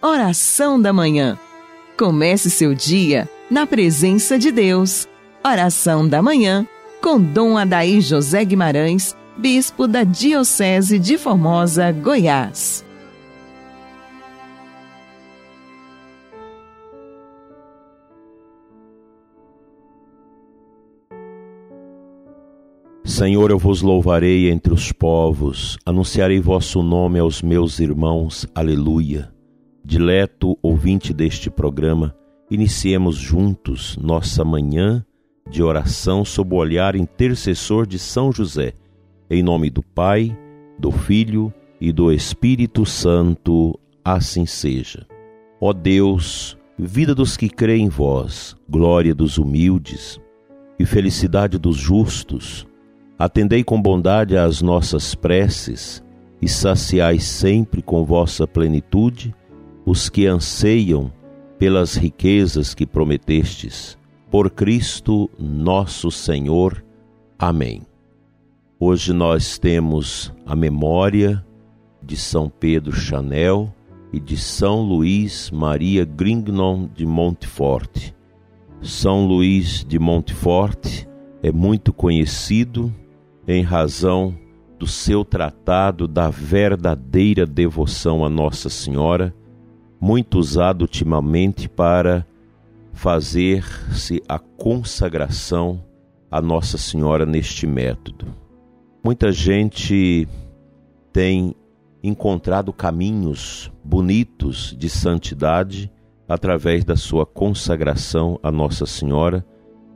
Oração da Manhã. Comece seu dia na presença de Deus. Oração da Manhã com Dom Adaí José Guimarães, Bispo da Diocese de Formosa, Goiás. Senhor, eu vos louvarei entre os povos, anunciarei vosso nome aos meus irmãos. Aleluia. Dileto ouvinte deste programa, iniciemos juntos nossa manhã de oração sob o olhar intercessor de São José. Em nome do Pai, do Filho e do Espírito Santo, assim seja. Ó Deus, vida dos que creem em vós, glória dos humildes e felicidade dos justos, Atendei com bondade às nossas preces e saciai sempre com vossa plenitude os que anseiam pelas riquezas que prometestes. Por Cristo nosso Senhor. Amém. Hoje nós temos a memória de São Pedro Chanel e de São Luís Maria Grignon de Montfort. São Luís de Montfort é muito conhecido em razão do seu tratado da verdadeira devoção a Nossa Senhora, muito usado ultimamente para fazer-se a consagração a Nossa Senhora neste método. Muita gente tem encontrado caminhos bonitos de santidade através da sua consagração a Nossa Senhora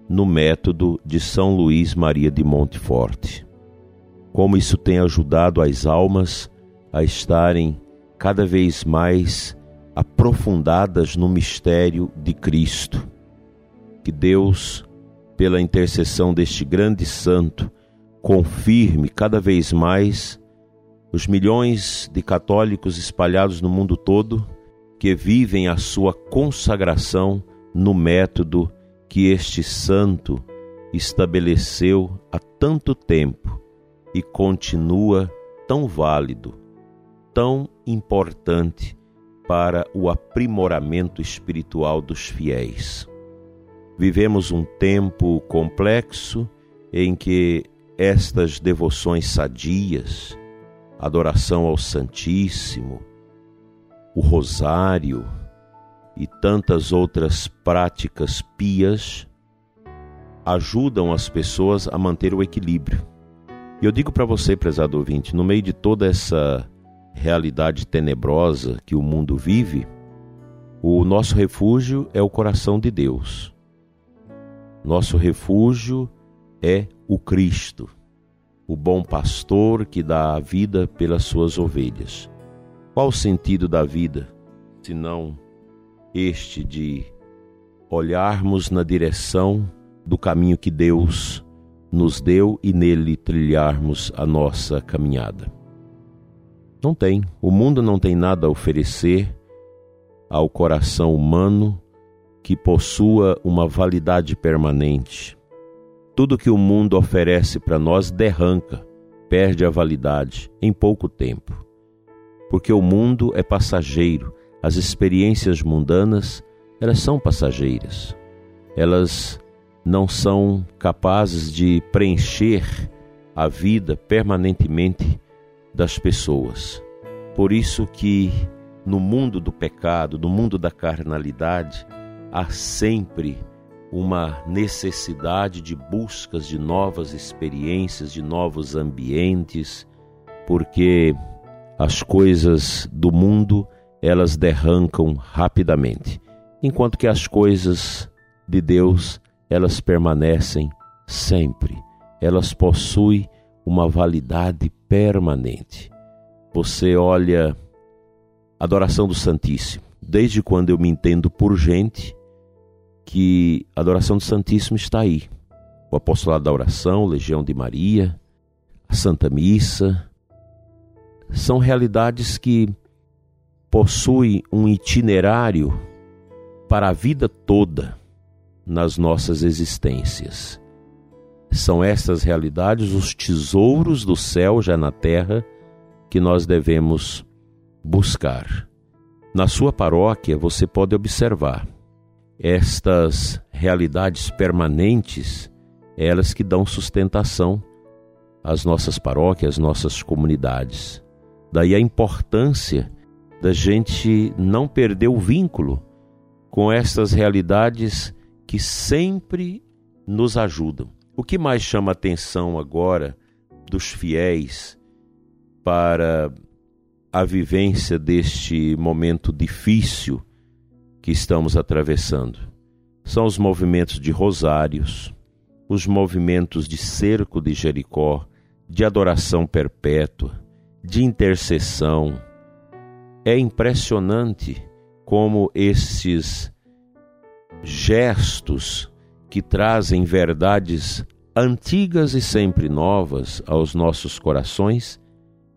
no método de São Luís Maria de Montfort. Como isso tem ajudado as almas a estarem cada vez mais aprofundadas no mistério de Cristo. Que Deus, pela intercessão deste grande santo, confirme cada vez mais os milhões de católicos espalhados no mundo todo que vivem a sua consagração no método que este santo estabeleceu há tanto tempo e continua tão válido, tão importante para o aprimoramento espiritual dos fiéis. Vivemos um tempo complexo em que estas devoções sadias, adoração ao Santíssimo, o Rosário, e tantas outras práticas pias ajudam as pessoas a manter o equilíbrio. E eu digo para você, prezado ouvinte, no meio de toda essa realidade tenebrosa que o mundo vive, o nosso refúgio é o coração de Deus. Nosso refúgio é o Cristo, o bom pastor que dá a vida pelas suas ovelhas. Qual o sentido da vida, se não este de olharmos na direção do caminho que Deus nos deu e nele trilharmos a nossa caminhada. Não tem, o mundo não tem nada a oferecer ao coração humano que possua uma validade permanente. Tudo que o mundo oferece para nós derranca, perde a validade em pouco tempo. Porque o mundo é passageiro, as experiências mundanas, elas são passageiras. Elas não são capazes de preencher a vida permanentemente das pessoas. Por isso que no mundo do pecado, no mundo da carnalidade, há sempre uma necessidade de buscas de novas experiências, de novos ambientes, porque as coisas do mundo elas derrancam rapidamente, enquanto que as coisas de Deus, elas permanecem sempre. Elas possuem uma validade permanente. Você olha a adoração do Santíssimo. Desde quando eu me entendo por gente, que a adoração do Santíssimo está aí. O apostolado da oração, Legião de Maria, a Santa Missa, são realidades que possui um itinerário para a vida toda nas nossas existências. São estas realidades os tesouros do céu já na terra que nós devemos buscar. Na sua paróquia você pode observar estas realidades permanentes, elas que dão sustentação às nossas paróquias, às nossas comunidades. Daí a importância da gente não perder o vínculo com estas realidades que sempre nos ajudam. O que mais chama atenção agora dos fiéis para a vivência deste momento difícil que estamos atravessando? São os movimentos de rosários, os movimentos de cerco de Jericó, de adoração perpétua, de intercessão. É impressionante como esses gestos que trazem verdades antigas e sempre novas aos nossos corações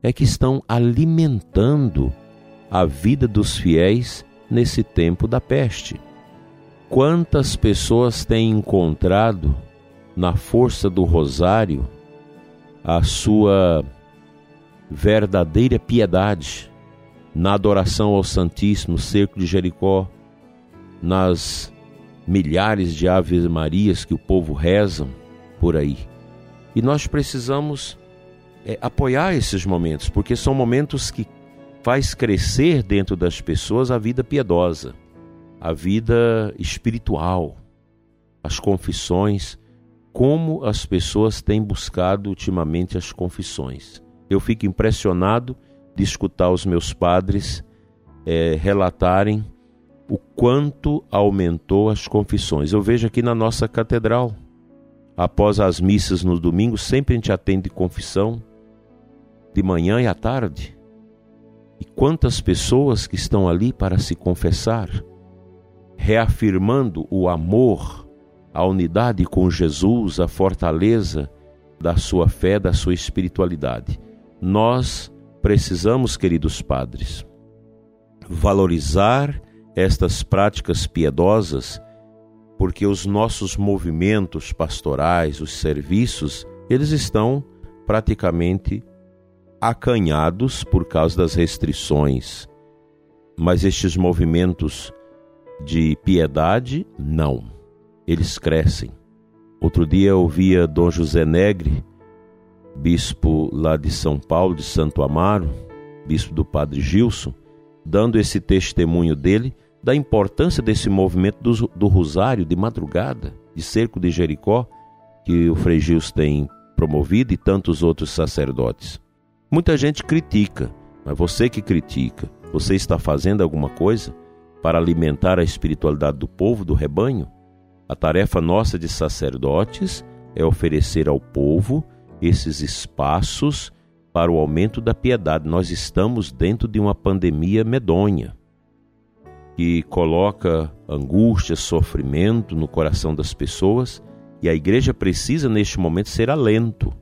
é que estão alimentando a vida dos fiéis nesse tempo da peste. Quantas pessoas têm encontrado na força do rosário a sua verdadeira piedade na adoração ao Santíssimo, cerco de Jericó, nas milhares de Aves Marias que o povo reza por aí. E nós precisamos é, apoiar esses momentos, porque são momentos que faz crescer dentro das pessoas a vida piedosa, a vida espiritual, as confissões, como as pessoas têm buscado ultimamente as confissões. Eu fico impressionado de escutar os meus padres é, relatarem o quanto aumentou as confissões. Eu vejo aqui na nossa catedral, após as missas no domingo, sempre a gente atende confissão, de manhã e à tarde. E quantas pessoas que estão ali para se confessar, reafirmando o amor a unidade com Jesus, a fortaleza da sua fé, da sua espiritualidade. Nós precisamos, queridos padres, valorizar estas práticas piedosas, porque os nossos movimentos pastorais, os serviços, eles estão praticamente acanhados por causa das restrições. Mas estes movimentos de piedade, não eles crescem. Outro dia eu ouvia Dom José Negre, bispo lá de São Paulo, de Santo Amaro, bispo do Padre Gilson, dando esse testemunho dele da importância desse movimento do, do Rosário de madrugada, de cerco de Jericó, que o Frei Gilson tem promovido e tantos outros sacerdotes. Muita gente critica, mas você que critica, você está fazendo alguma coisa para alimentar a espiritualidade do povo, do rebanho? A tarefa nossa de sacerdotes é oferecer ao povo esses espaços para o aumento da piedade. Nós estamos dentro de uma pandemia medonha que coloca angústia, sofrimento no coração das pessoas e a igreja precisa neste momento ser alento.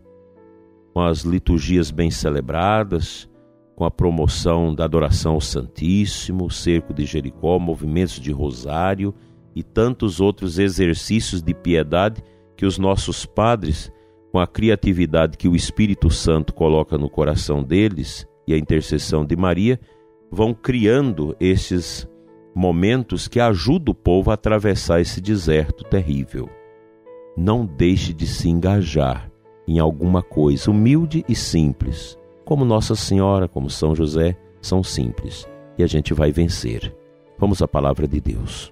Com as liturgias bem celebradas, com a promoção da adoração ao Santíssimo, cerco de Jericó, movimentos de rosário e tantos outros exercícios de piedade que os nossos padres, com a criatividade que o Espírito Santo coloca no coração deles e a intercessão de Maria, vão criando esses momentos que ajudam o povo a atravessar esse deserto terrível. Não deixe de se engajar em alguma coisa humilde e simples, como Nossa Senhora, como São José, são simples, e a gente vai vencer. Vamos à palavra de Deus.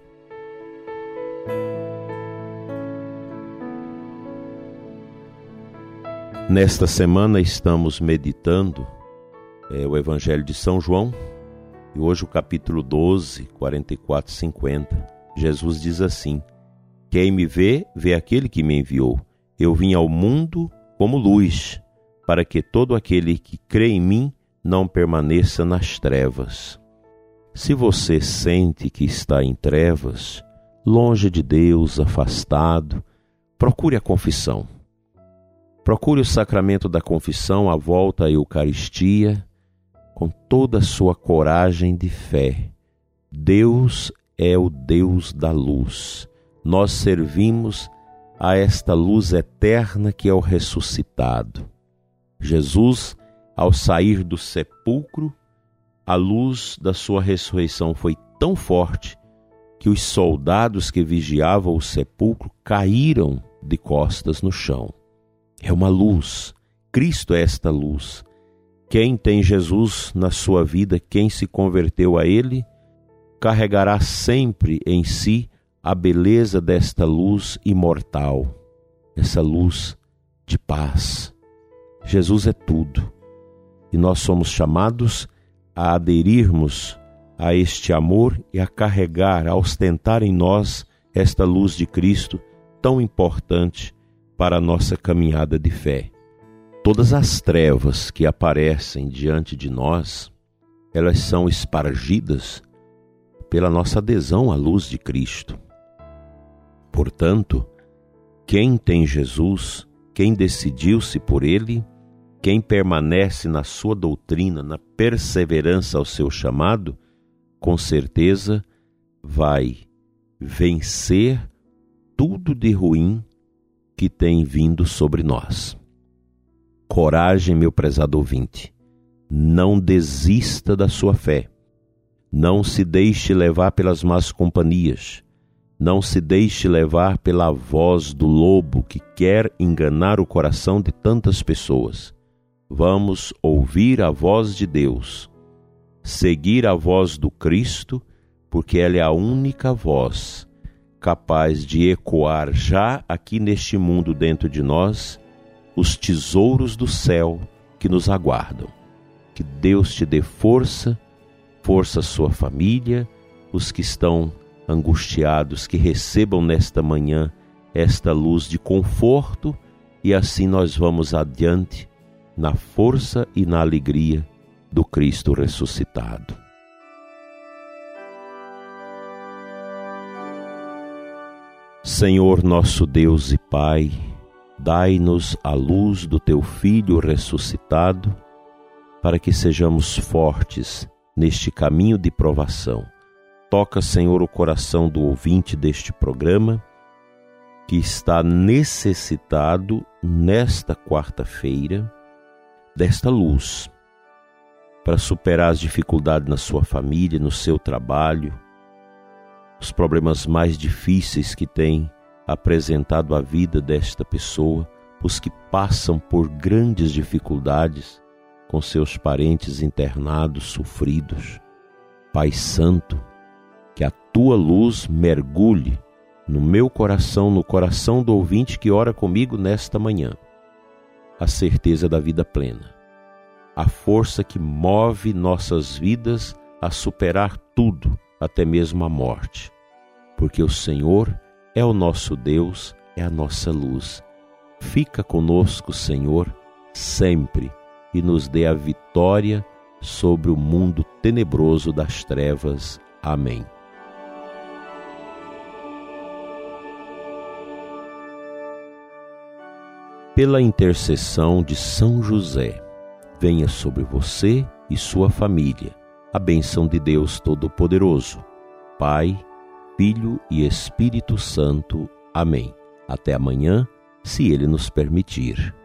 Nesta semana estamos meditando é, o Evangelho de São João e hoje o capítulo 12, 44 50. Jesus diz assim: Quem me vê, vê aquele que me enviou. Eu vim ao mundo como luz, para que todo aquele que crê em mim não permaneça nas trevas. Se você sente que está em trevas, longe de Deus, afastado, procure a confissão Procure o sacramento da confissão à volta à Eucaristia com toda a sua coragem de fé. Deus é o Deus da luz. Nós servimos a esta luz eterna que é o ressuscitado. Jesus, ao sair do sepulcro, a luz da sua ressurreição foi tão forte que os soldados que vigiavam o sepulcro caíram de costas no chão. É uma luz. Cristo é esta luz. Quem tem Jesus na sua vida, quem se converteu a Ele, carregará sempre em si a beleza desta luz imortal, essa luz de paz. Jesus é tudo e nós somos chamados a aderirmos a este amor e a carregar, a ostentar em nós esta luz de Cristo tão importante para a nossa caminhada de fé. Todas as trevas que aparecem diante de nós, elas são espargidas pela nossa adesão à luz de Cristo. Portanto, quem tem Jesus, quem decidiu-se por Ele, quem permanece na sua doutrina, na perseverança ao seu chamado, com certeza vai vencer tudo de ruim que tem vindo sobre nós. Coragem, meu prezado ouvinte, não desista da sua fé. Não se deixe levar pelas más companhias. Não se deixe levar pela voz do lobo que quer enganar o coração de tantas pessoas. Vamos ouvir a voz de Deus seguir a voz do Cristo, porque ela é a única voz capaz de ecoar já aqui neste mundo dentro de nós os tesouros do céu que nos aguardam. Que Deus te dê força, força à sua família, os que estão angustiados, que recebam nesta manhã esta luz de conforto e assim nós vamos adiante na força e na alegria do Cristo ressuscitado. Senhor nosso Deus e Pai, dai-nos a luz do teu Filho ressuscitado, para que sejamos fortes neste caminho de provação. Toca, Senhor, o coração do ouvinte deste programa, que está necessitado nesta quarta-feira desta luz para superar as dificuldades na sua família, no seu trabalho, os problemas mais difíceis que tem apresentado a vida desta pessoa, os que passam por grandes dificuldades com seus parentes internados, sofridos. Pai Santo, que a tua luz mergulhe no meu coração, no coração do ouvinte que ora comigo nesta manhã, a certeza da vida plena a força que move nossas vidas a superar tudo, até mesmo a morte. Porque o Senhor é o nosso Deus, é a nossa luz. Fica conosco, Senhor, sempre e nos dê a vitória sobre o mundo tenebroso das trevas. Amém. Pela intercessão de São José, venha sobre você e sua família a bênção de Deus Todo-Poderoso, Pai, Filho e Espírito Santo. Amém. Até amanhã, se Ele nos permitir.